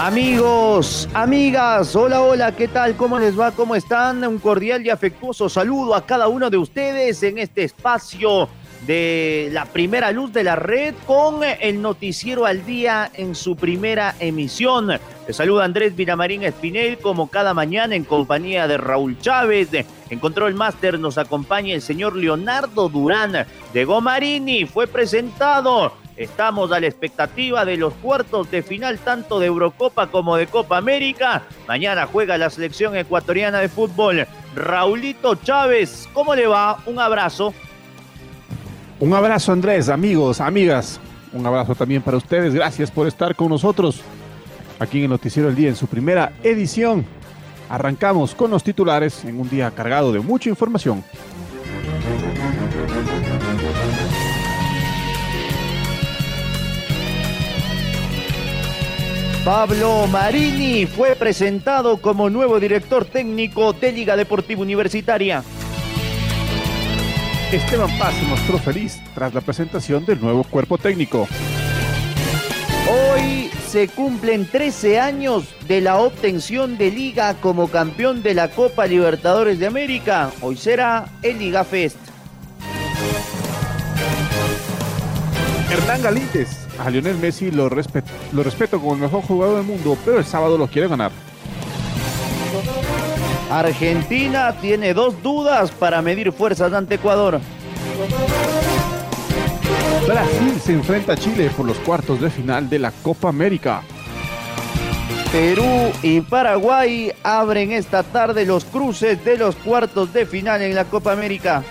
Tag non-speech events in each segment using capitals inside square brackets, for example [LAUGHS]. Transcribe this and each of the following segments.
Amigos, amigas, hola, hola, ¿qué tal? ¿Cómo les va? ¿Cómo están? Un cordial y afectuoso saludo a cada uno de ustedes en este espacio de la primera luz de la red con el noticiero al día en su primera emisión. Les saluda Andrés Vinamarín Espinel como cada mañana en compañía de Raúl Chávez. En Control Master nos acompaña el señor Leonardo Durán de Gomarini. Fue presentado Estamos a la expectativa de los cuartos de final tanto de Eurocopa como de Copa América. Mañana juega la selección ecuatoriana de fútbol. Raulito Chávez, ¿cómo le va? Un abrazo. Un abrazo Andrés, amigos, amigas. Un abrazo también para ustedes. Gracias por estar con nosotros aquí en el Noticiero del Día en su primera edición. Arrancamos con los titulares en un día cargado de mucha información. Pablo Marini fue presentado como nuevo director técnico de Liga Deportiva Universitaria. Esteban Paz se mostró feliz tras la presentación del nuevo cuerpo técnico. Hoy se cumplen 13 años de la obtención de Liga como campeón de la Copa Libertadores de América. Hoy será el Liga Fest. Hernán Galites a Lionel Messi lo, respeto, lo respeto como el mejor jugador del mundo, pero el sábado lo quiere ganar. Argentina tiene dos dudas para medir fuerzas ante Ecuador. Brasil se enfrenta a Chile por los cuartos de final de la Copa América. Perú y Paraguay abren esta tarde los cruces de los cuartos de final en la Copa América.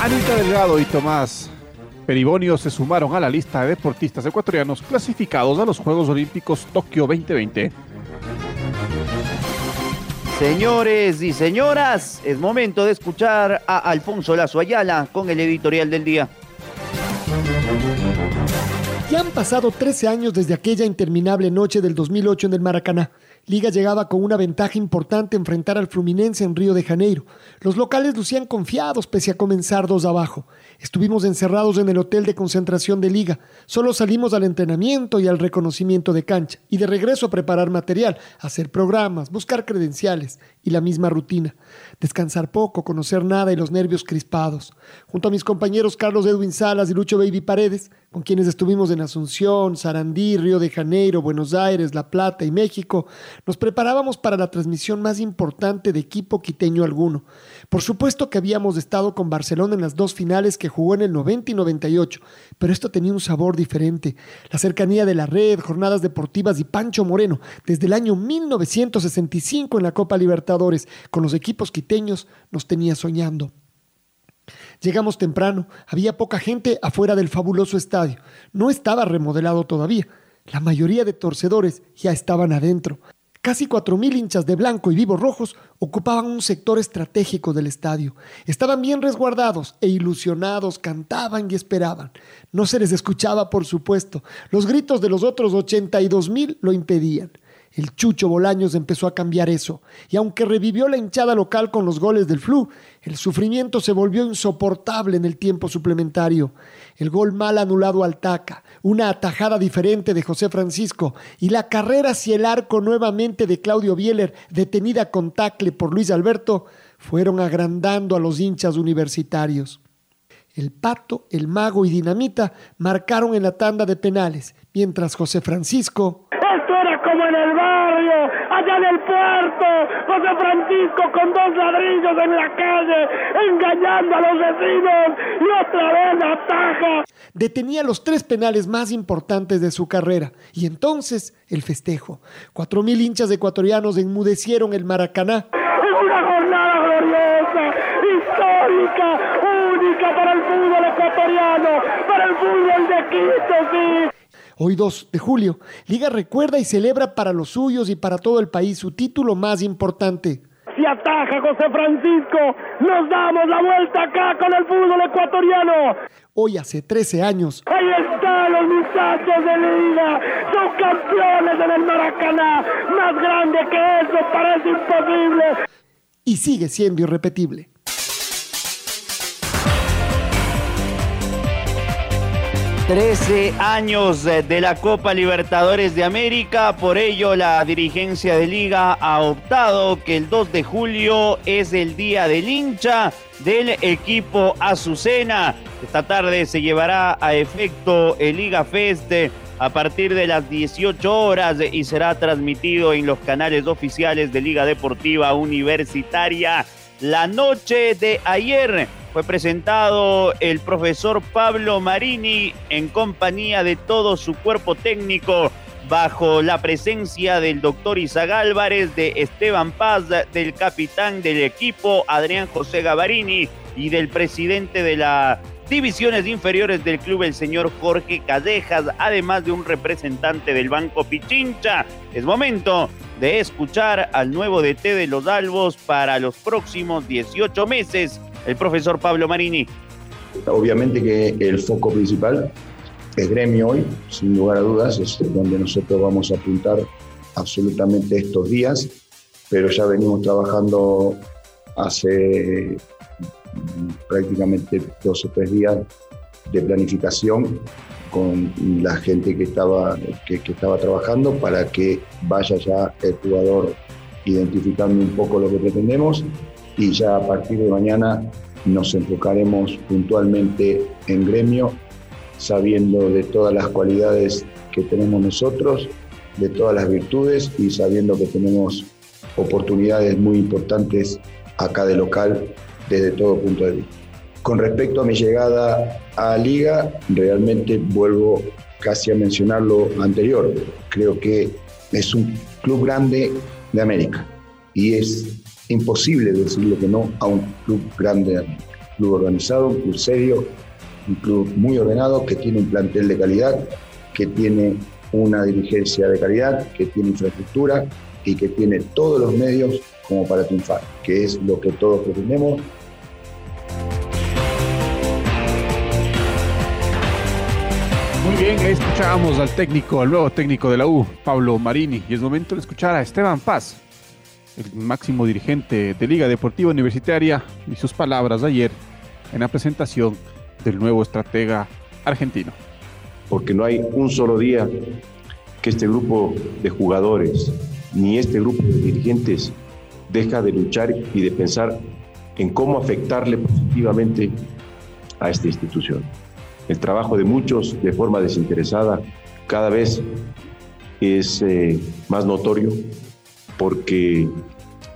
Anita Delgado y Tomás Peribonio se sumaron a la lista de deportistas ecuatorianos clasificados a los Juegos Olímpicos Tokio 2020. Señores y señoras, es momento de escuchar a Alfonso Lazo Ayala con el editorial del día. Ya han pasado 13 años desde aquella interminable noche del 2008 en el Maracaná. Liga llegaba con una ventaja importante enfrentar al Fluminense en Río de Janeiro. Los locales lucían confiados pese a comenzar dos abajo. Estuvimos encerrados en el hotel de concentración de Liga. Solo salimos al entrenamiento y al reconocimiento de cancha. Y de regreso a preparar material, hacer programas, buscar credenciales y la misma rutina. Descansar poco, conocer nada y los nervios crispados. Junto a mis compañeros Carlos Edwin Salas y Lucho Baby Paredes, con quienes estuvimos en Asunción, Sarandí, Río de Janeiro, Buenos Aires, La Plata y México, nos preparábamos para la transmisión más importante de equipo quiteño alguno. Por supuesto que habíamos estado con Barcelona en las dos finales que jugó en el 90 y 98, pero esto tenía un sabor diferente. La cercanía de la red, jornadas deportivas y Pancho Moreno, desde el año 1965 en la Copa Libertadores, con los equipos quiteños, nos tenía soñando. Llegamos temprano, había poca gente afuera del fabuloso estadio. No estaba remodelado todavía. La mayoría de torcedores ya estaban adentro. Casi cuatro mil hinchas de blanco y vivos rojos ocupaban un sector estratégico del estadio. Estaban bien resguardados e ilusionados, cantaban y esperaban. No se les escuchaba, por supuesto. Los gritos de los otros 82 mil lo impedían. El Chucho Bolaños empezó a cambiar eso, y aunque revivió la hinchada local con los goles del Flu, el sufrimiento se volvió insoportable en el tiempo suplementario. El gol mal anulado al Taca, una atajada diferente de José Francisco y la carrera hacia el arco nuevamente de Claudio Bieler, detenida con tacle por Luis Alberto, fueron agrandando a los hinchas universitarios. El Pato, el Mago y Dinamita marcaron en la tanda de penales, mientras José Francisco como en el barrio, allá en el puerto, José Francisco con dos ladrillos en la calle, engañando a los vecinos y otra vez ataja. detenía los tres penales más importantes de su carrera. Y entonces el festejo. Cuatro mil hinchas ecuatorianos enmudecieron el Maracaná. Es una jornada gloriosa, histórica, única para el fútbol ecuatoriano, para el fútbol de Quito, sí. Hoy 2 de julio, Liga recuerda y celebra para los suyos y para todo el país su título más importante. Si ataja José Francisco, nos damos la vuelta acá con el fútbol ecuatoriano. Hoy hace 13 años. Ahí están los muchachos de Liga, son campeones en el Maracaná. Más grande que eso parece imposible. Y sigue siendo irrepetible. Trece años de la Copa Libertadores de América, por ello la dirigencia de liga ha optado que el 2 de julio es el día del hincha del equipo Azucena. Esta tarde se llevará a efecto el Liga Fest a partir de las 18 horas y será transmitido en los canales oficiales de Liga Deportiva Universitaria. La noche de ayer fue presentado el profesor Pablo Marini en compañía de todo su cuerpo técnico bajo la presencia del doctor Isaac Álvarez, de Esteban Paz, del capitán del equipo Adrián José Gavarini y del presidente de las divisiones inferiores del club, el señor Jorge Callejas, además de un representante del Banco Pichincha. Es momento de escuchar al nuevo DT de los Albos para los próximos 18 meses, el profesor Pablo Marini. Obviamente que el foco principal es gremio hoy, sin lugar a dudas, es donde nosotros vamos a apuntar absolutamente estos días, pero ya venimos trabajando hace prácticamente dos o tres días de planificación con la gente que estaba, que, estaba trabajando para que vaya ya el jugador identificando un poco lo que pretendemos y ya a partir de mañana nos enfocaremos puntualmente en gremio, sabiendo de todas las cualidades que tenemos nosotros, de todas las virtudes y sabiendo que tenemos oportunidades muy importantes acá de local desde todo punto de vista. Con respecto a mi llegada a Liga, realmente vuelvo casi a mencionar lo anterior. Creo que es un club grande de América y es imposible decirle que no a un club grande, un club organizado, un club serio, un club muy ordenado que tiene un plantel de calidad, que tiene una dirigencia de calidad, que tiene infraestructura y que tiene todos los medios como para triunfar, que es lo que todos pretendemos. Muy bien, escuchábamos al técnico, al nuevo técnico de la U, Pablo Marini, y es momento de escuchar a Esteban Paz, el máximo dirigente de Liga Deportiva Universitaria, y sus palabras ayer en la presentación del nuevo estratega argentino. Porque no hay un solo día que este grupo de jugadores ni este grupo de dirigentes deja de luchar y de pensar en cómo afectarle positivamente a esta institución. El trabajo de muchos de forma desinteresada cada vez es eh, más notorio porque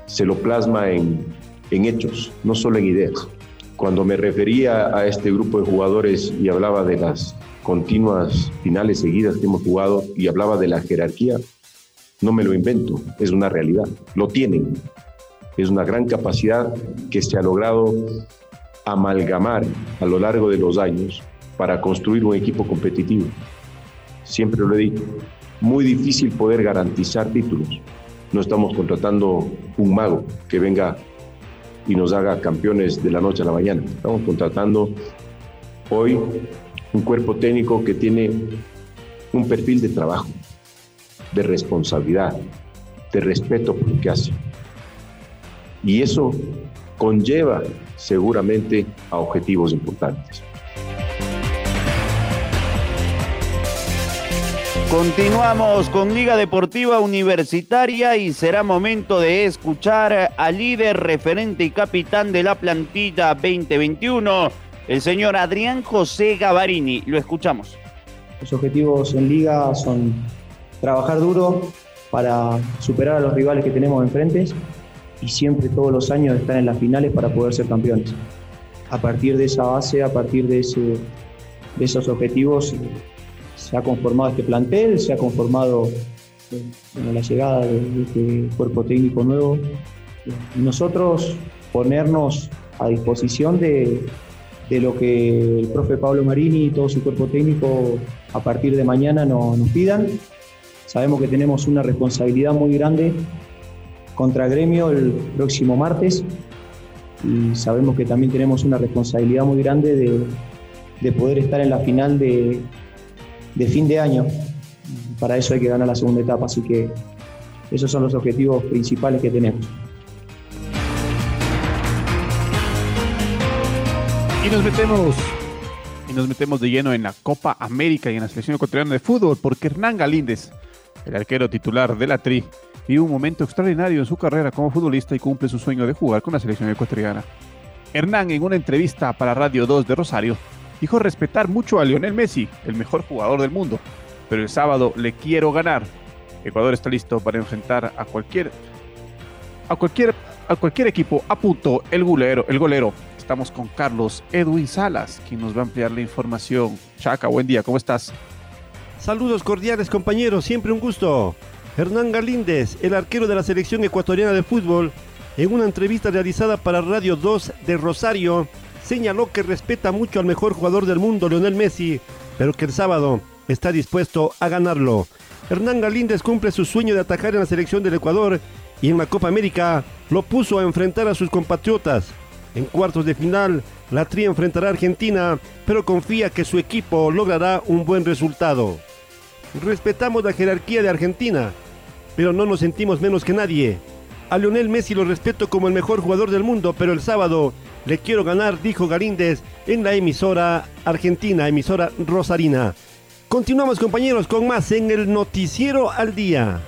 se lo plasma en, en hechos, no solo en ideas. Cuando me refería a este grupo de jugadores y hablaba de las continuas finales seguidas que hemos jugado y hablaba de la jerarquía, no me lo invento, es una realidad, lo tienen. Es una gran capacidad que se ha logrado amalgamar a lo largo de los años para construir un equipo competitivo. Siempre lo he dicho, muy difícil poder garantizar títulos. No estamos contratando un mago que venga y nos haga campeones de la noche a la mañana. Estamos contratando hoy un cuerpo técnico que tiene un perfil de trabajo, de responsabilidad, de respeto por lo que hace. Y eso conlleva seguramente a objetivos importantes. Continuamos con Liga Deportiva Universitaria y será momento de escuchar al líder, referente y capitán de la plantilla 2021, el señor Adrián José Gavarini. Lo escuchamos. Los objetivos en Liga son trabajar duro para superar a los rivales que tenemos enfrente y siempre todos los años estar en las finales para poder ser campeones. A partir de esa base, a partir de de esos objetivos se ha conformado este plantel, se ha conformado con la llegada de, este cuerpo técnico nuevo. Nosotros ponernos a disposición de, lo que el profe Pablo Marini y todo su cuerpo técnico a partir de mañana nos pidan. Sabemos que tenemos una responsabilidad muy grande contra Gremio el próximo martes y sabemos que también tenemos una responsabilidad muy grande de, de poder estar en la final de, de fin de año. Para eso hay que ganar la segunda etapa, así que esos son los objetivos principales que tenemos. Y nos metemos y nos metemos de lleno en la Copa América y en la selección ecuatoriana de fútbol porque Hernán Galíndez, el arquero titular de la Tri, vive un momento extraordinario en su carrera como futbolista y cumple su sueño de jugar con la selección ecuatoriana. Hernán en una entrevista para Radio 2 de Rosario dijo respetar mucho a Lionel Messi, el mejor jugador del mundo, pero el sábado le quiero ganar. Ecuador está listo para enfrentar a cualquier a cualquier a cualquier equipo. Apuntó el el golero. Estamos con Carlos Edwin Salas, quien nos va a ampliar la información. Chaca, buen día, ¿cómo estás? Saludos cordiales compañeros, siempre un gusto. Hernán Galíndez, el arquero de la selección ecuatoriana de fútbol, en una entrevista realizada para Radio 2 de Rosario, señaló que respeta mucho al mejor jugador del mundo, Lionel Messi, pero que el sábado está dispuesto a ganarlo. Hernán Galíndez cumple su sueño de atajar en la selección del Ecuador y en la Copa América lo puso a enfrentar a sus compatriotas. En cuartos de final, la Tri enfrentará a Argentina, pero confía que su equipo logrará un buen resultado. Respetamos la jerarquía de Argentina, pero no nos sentimos menos que nadie. A Lionel Messi lo respeto como el mejor jugador del mundo, pero el sábado le quiero ganar, dijo Galíndez en la emisora argentina, emisora Rosarina. Continuamos compañeros con más en el Noticiero al Día.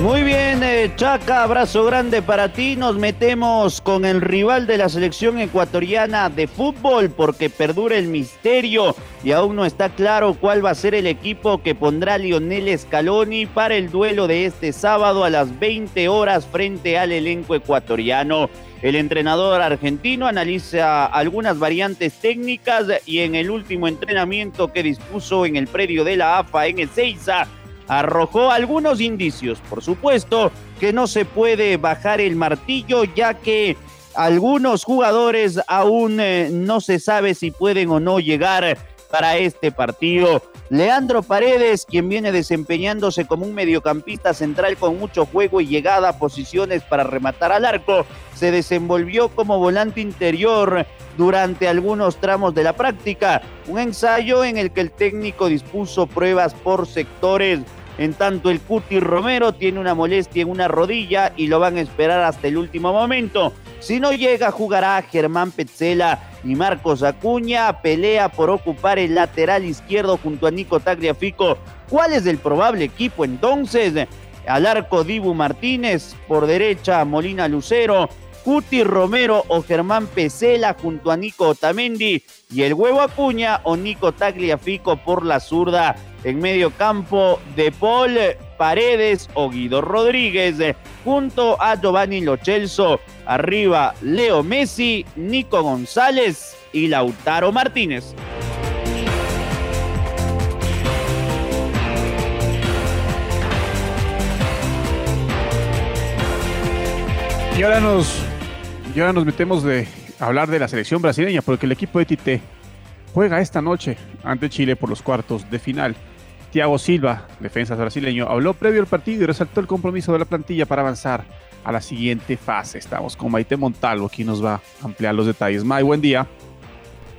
Muy bien, eh, Chaca, abrazo grande para ti. Nos metemos con el rival de la selección ecuatoriana de fútbol porque perdura el misterio y aún no está claro cuál va a ser el equipo que pondrá Lionel Scaloni para el duelo de este sábado a las 20 horas frente al elenco ecuatoriano. El entrenador argentino analiza algunas variantes técnicas y en el último entrenamiento que dispuso en el predio de la AFA en Ezeiza, arrojó algunos indicios. Por supuesto que no se puede bajar el martillo ya que algunos jugadores aún eh, no se sabe si pueden o no llegar para este partido. Leandro Paredes, quien viene desempeñándose como un mediocampista central con mucho juego y llegada a posiciones para rematar al arco, se desenvolvió como volante interior durante algunos tramos de la práctica, un ensayo en el que el técnico dispuso pruebas por sectores. En tanto, el Cuti Romero tiene una molestia en una rodilla y lo van a esperar hasta el último momento. Si no llega, jugará Germán Petzela y Marcos Acuña. Pelea por ocupar el lateral izquierdo junto a Nico Tagliafico. ¿Cuál es el probable equipo entonces? Al arco Dibu Martínez, por derecha Molina Lucero, Cuti Romero o Germán Pesela junto a Nico Otamendi y el huevo Acuña o Nico Tagliafico por la zurda. En medio campo de Paul Paredes o Guido Rodríguez junto a Giovanni Lochelso. Arriba Leo Messi, Nico González y Lautaro Martínez. Y ahora nos, y ahora nos metemos de hablar de la selección brasileña, porque el equipo de Tite juega esta noche ante Chile por los cuartos de final. Thiago Silva, defensa brasileño, habló previo al partido y resaltó el compromiso de la plantilla para avanzar a la siguiente fase. Estamos con Maite Montalvo, quien nos va a ampliar los detalles. May, buen día.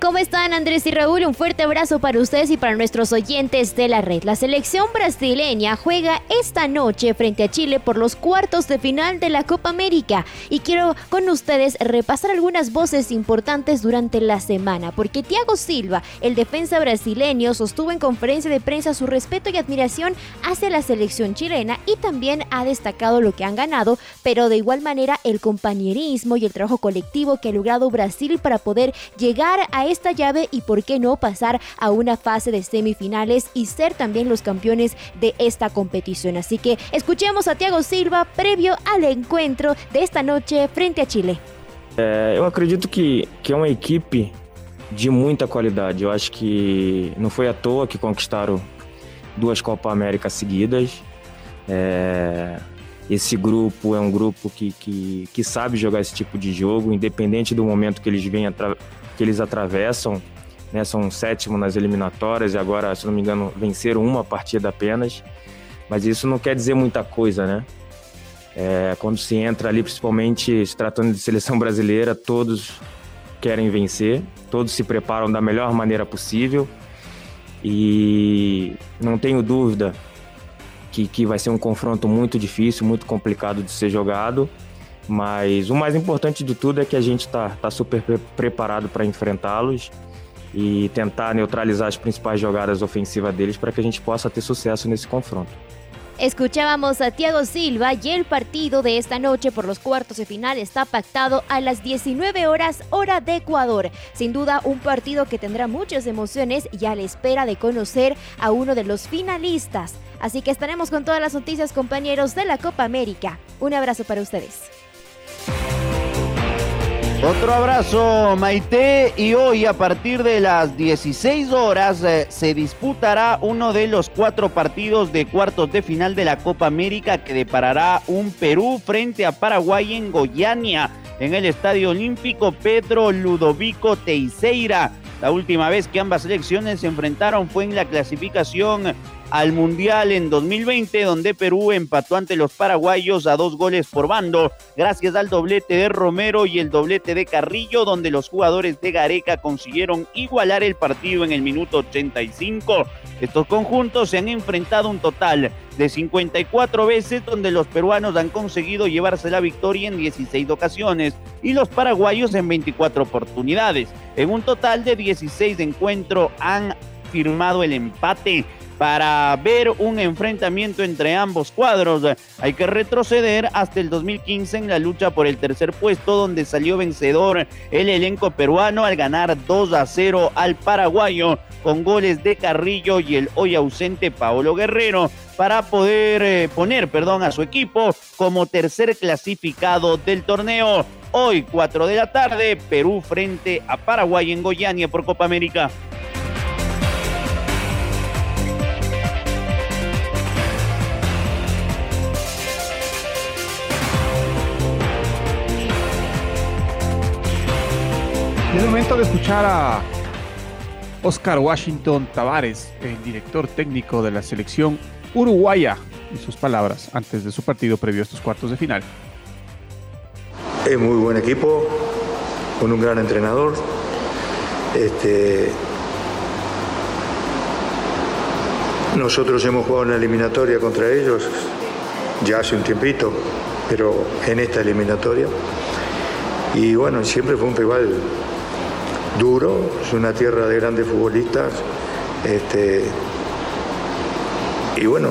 ¿Cómo están Andrés y Raúl? Un fuerte abrazo para ustedes y para nuestros oyentes de la red. La selección brasileña juega esta noche frente a Chile por los cuartos de final de la Copa América y quiero con ustedes repasar algunas voces importantes durante la semana porque Thiago Silva, el defensa brasileño, sostuvo en conferencia de prensa su respeto y admiración hacia la selección chilena y también ha destacado lo que han ganado, pero de igual manera el compañerismo y el trabajo colectivo que ha logrado Brasil para poder llegar a esta llave y por qué no pasar a una fase de semifinales y ser también los campeones de esta competición. Así que escuchemos a Thiago Silva previo al encuentro de esta noche frente a Chile. É, eu acredito que, que é uma equipe de muita qualidade. Eu acho que não foi à toa que conquistaram duas Copa América seguidas. É, esse grupo é um grupo que, que, que, sabe jogar esse tipo de jogo, independente do momento que eles vêm que eles atravessam. Né, são sétimo nas eliminatórias e agora, se não me engano, venceram uma partida apenas. Mas isso não quer dizer muita coisa, né? É, quando se entra ali, principalmente se tratando de seleção [LAUGHS] brasileira, todos querem vencer, todos se preparam da melhor maneira possível e não tenho dúvida que, que vai ser um confronto muito difícil, muito complicado de ser jogado. Mas o mais importante de tudo é que a gente está tá super pre preparado para enfrentá-los e tentar neutralizar as principais jogadas ofensivas deles para que a gente possa ter sucesso nesse confronto. Escuchábamos a Thiago Silva y el partido de esta noche por los cuartos de final está pactado a las 19 horas hora de Ecuador. Sin duda un partido que tendrá muchas emociones y a la espera de conocer a uno de los finalistas. Así que estaremos con todas las noticias compañeros de la Copa América. Un abrazo para ustedes. Otro abrazo, Maite. Y hoy, a partir de las 16 horas, eh, se disputará uno de los cuatro partidos de cuartos de final de la Copa América que deparará un Perú frente a Paraguay en Goiânia, en el Estadio Olímpico Pedro Ludovico Teixeira. La última vez que ambas selecciones se enfrentaron fue en la clasificación al Mundial en 2020, donde Perú empató ante los paraguayos a dos goles por bando, gracias al doblete de Romero y el doblete de Carrillo, donde los jugadores de Gareca consiguieron igualar el partido en el minuto 85. Estos conjuntos se han enfrentado un total de 54 veces, donde los peruanos han conseguido llevarse la victoria en 16 ocasiones y los paraguayos en 24 oportunidades. En un total de 16 encuentros han firmado el empate para ver un enfrentamiento entre ambos cuadros. Hay que retroceder hasta el 2015 en la lucha por el tercer puesto, donde salió vencedor el elenco peruano al ganar 2 a 0 al paraguayo con goles de Carrillo y el hoy ausente Paolo Guerrero para poder eh, poner, perdón, a su equipo como tercer clasificado del torneo. Hoy, 4 de la tarde, Perú frente a Paraguay en Goiânia por Copa América. Es momento de escuchar a Oscar Washington Tavares, el director técnico de la selección uruguaya, y sus palabras antes de su partido previo a estos cuartos de final. Es muy buen equipo, con un gran entrenador. Este, nosotros hemos jugado una eliminatoria contra ellos ya hace un tiempito, pero en esta eliminatoria. Y bueno, siempre fue un rival duro, es una tierra de grandes futbolistas. Este, y bueno,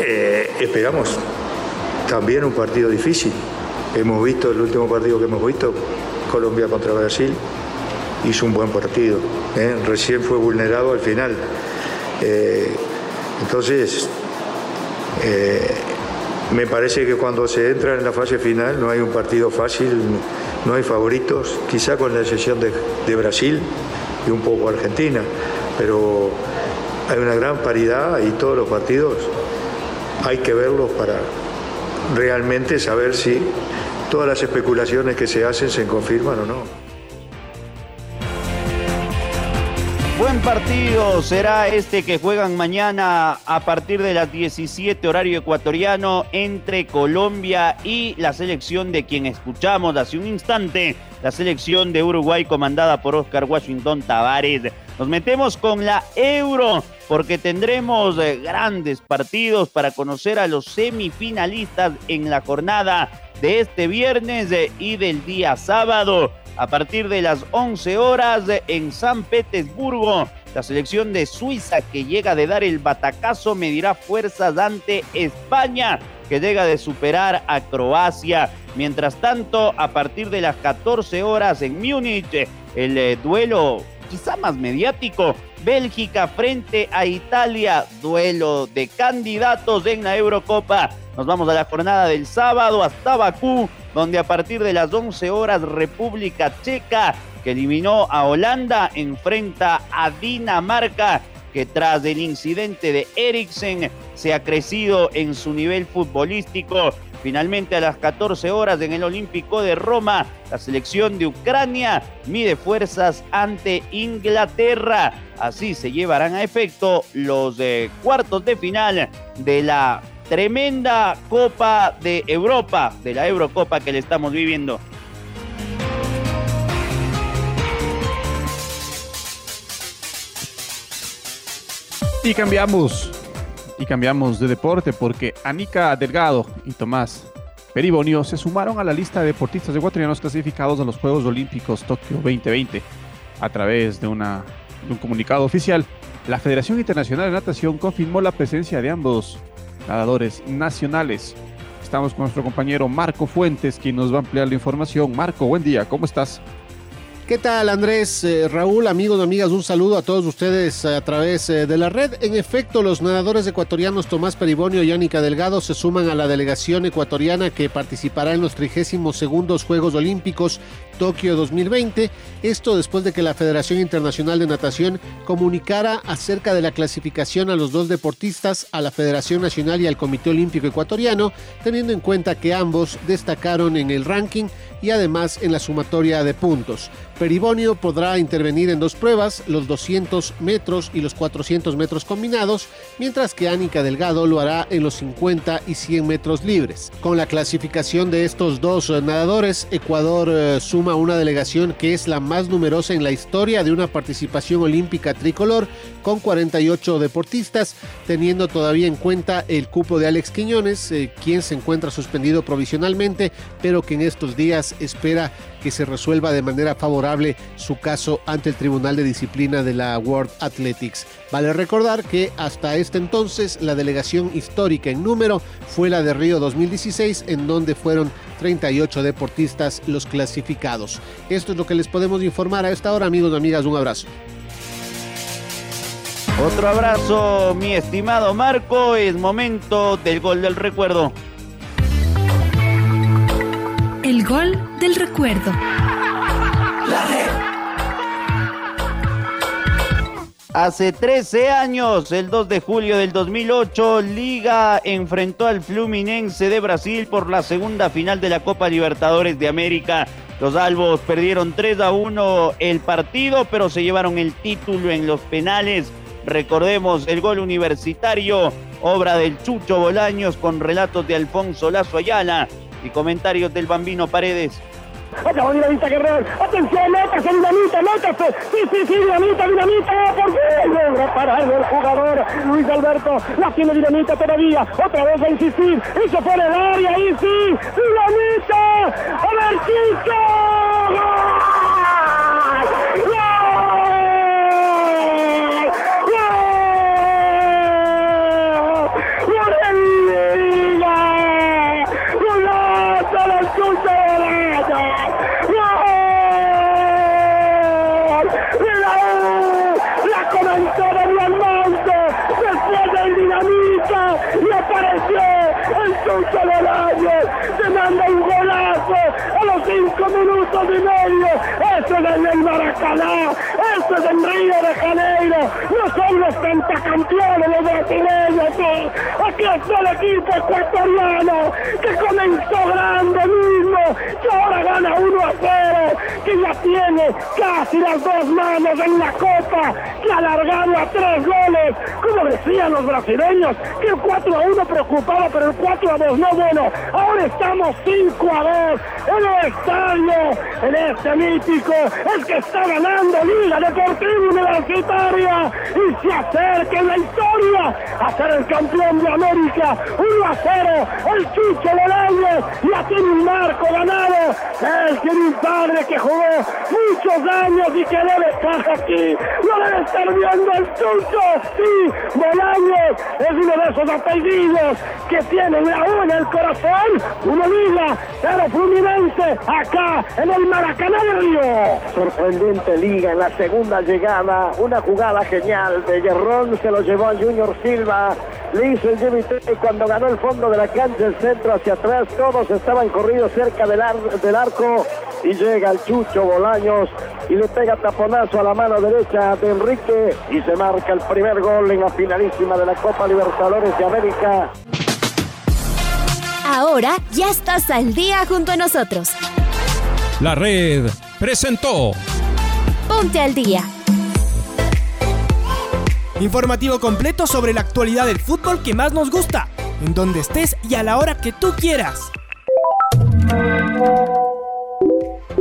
eh, esperamos también un partido difícil. Hemos visto el último partido que hemos visto, Colombia contra Brasil, hizo un buen partido. ¿eh? Recién fue vulnerado al final. Eh, entonces, me parece que cuando se entra en la fase final no hay un partido fácil no hay favoritos, quizá con la excepción de, Brasil y un poco Argentina, pero hay una gran paridad y todos los partidos hay que verlos para realmente saber si todas las especulaciones que se hacen se confirman o no. Partido será este que juegan mañana a partir de las 17 horario ecuatoriano entre Colombia y la selección de quien escuchamos hace un instante, la selección de Uruguay comandada por Oscar Washington Tavares. Nos metemos con la Euro porque tendremos eh, grandes partidos para conocer a los semifinalistas en la jornada de este viernes eh, y del día sábado a partir de las 11 horas en San Petersburgo. La selección de Suiza que llega de dar el batacazo medirá fuerzas ante España que llega de superar a Croacia. Mientras tanto, a partir de las 14 horas en Múnich, el eh, duelo quizá más mediático, Bélgica frente a Italia, duelo de candidatos en la Eurocopa. Nos vamos a la jornada del sábado hasta Bakú, donde a partir de las 11 horas República Checa que eliminó a Holanda, enfrenta a Dinamarca, que tras el incidente de Eriksen se ha crecido en su nivel futbolístico. Finalmente a las 14 horas en el Olímpico de Roma, la selección de Ucrania mide fuerzas ante Inglaterra. Así se llevarán a efecto los eh, cuartos de final de la tremenda Copa de Europa, de la Eurocopa que le estamos viviendo. Y cambiamos, y cambiamos de deporte porque Anika Delgado y Tomás Peribonio se sumaron a la lista de deportistas ecuatorianos clasificados a los Juegos Olímpicos Tokio 2020. A través de, de un comunicado oficial, la Federación Internacional de Natación confirmó la presencia de ambos nadadores nacionales. Estamos con nuestro compañero Marco Fuentes, quien nos va a ampliar la información. Marco, buen día, ¿cómo estás? ¿Qué tal Andrés, eh, Raúl, amigos, amigas? Un saludo a todos ustedes a través eh, de la red. En efecto, los nadadores ecuatorianos Tomás Peribonio y Ánica Delgado se suman a la delegación ecuatoriana que participará en los 32 Juegos Olímpicos Tokio 2020. Esto después de que la Federación Internacional de Natación comunicara acerca de la clasificación a los dos deportistas, a la Federación Nacional y al Comité Olímpico Ecuatoriano, teniendo en cuenta que ambos destacaron en el ranking y además en la sumatoria de puntos. Peribonio podrá intervenir en dos pruebas, los 200 metros y los 400 metros combinados, mientras que Ánica Delgado lo hará en los 50 y 100 metros libres. Con la clasificación de estos dos nadadores, Ecuador eh, suma una delegación que es la más numerosa en la historia de una participación olímpica tricolor, con 48 deportistas, teniendo todavía en cuenta el cupo de Alex Quiñones, eh, quien se encuentra suspendido provisionalmente, pero que en estos días espera que se resuelva de manera favorable su caso ante el Tribunal de Disciplina de la World Athletics. Vale recordar que hasta este entonces la delegación histórica en número fue la de Río 2016, en donde fueron 38 deportistas los clasificados. Esto es lo que les podemos informar a esta hora, amigos y amigas. Un abrazo. Otro abrazo, mi estimado Marco. Es momento del gol del recuerdo. El gol del recuerdo. Hace 13 años, el 2 de julio del 2008, Liga enfrentó al Fluminense de Brasil por la segunda final de la Copa Libertadores de América. Los albos perdieron 3 a 1 el partido, pero se llevaron el título en los penales. Recordemos el gol universitario, obra del Chucho Bolaños con relatos de Alfonso Lazo Ayala y comentarios del Bambino Paredes. Acabó Dinamita Guerrero. Atención, métase, Dinamita, métase. Sí, sí, sí, Dinamita, Dinamita. ¿Por qué? Logra pararlo el jugador. Luis Alberto la tiene Dinamita todavía. Otra vez a insistir. Hizo por el área. Ahí sí. Dinamita. A ver, chico. ¡Gol! Minutos y medio, eso es el Maracaná, eso es en Río de Janeiro, no son los los brasileños, aquí está el equipo ecuatoriano que comenzó grande mismo, que ahora gana 1 a 0, que ya tiene casi las dos manos en la copa, alargado a tres goles, como decían los brasileños, que el 4 a 1 preocupado, pero el 4 a 2 no bueno. Ahora estamos 5 a 2 en el estadio, en este mítico, el que está ganando Liga Deportiva Universitaria y se acerca en la historia a ser el campeón de América. 1 a 0, el Chucho Bolaños ya tiene un marco ganado. Él tiene un padre que jugó muchos años y que debe estar aquí. Lo debe estar viendo el Chucho. Sí, Bolaños es uno de esos apellidos que tienen la U en el corazón. Una liga, pero Fluminense acá en el Maracaná de Río. Sorprendente liga en la segunda llegada. Una jugada genial de Guerrón. Se lo llevó a Junior Silva. Le hizo el Jimmy cuando ganó el fondo de la cancha, el centro hacia atrás. Todos estaban corridos cerca del arco. Y llega el Chucho Bolaños y le pega taponazo a la mano derecha de Enrique y se marca el primer gol en la finalísima de la Copa Libertadores de América. Ahora ya estás al día junto a nosotros. La red presentó Ponte al día. Informativo completo sobre la actualidad del fútbol que más nos gusta, en donde estés y a la hora que tú quieras.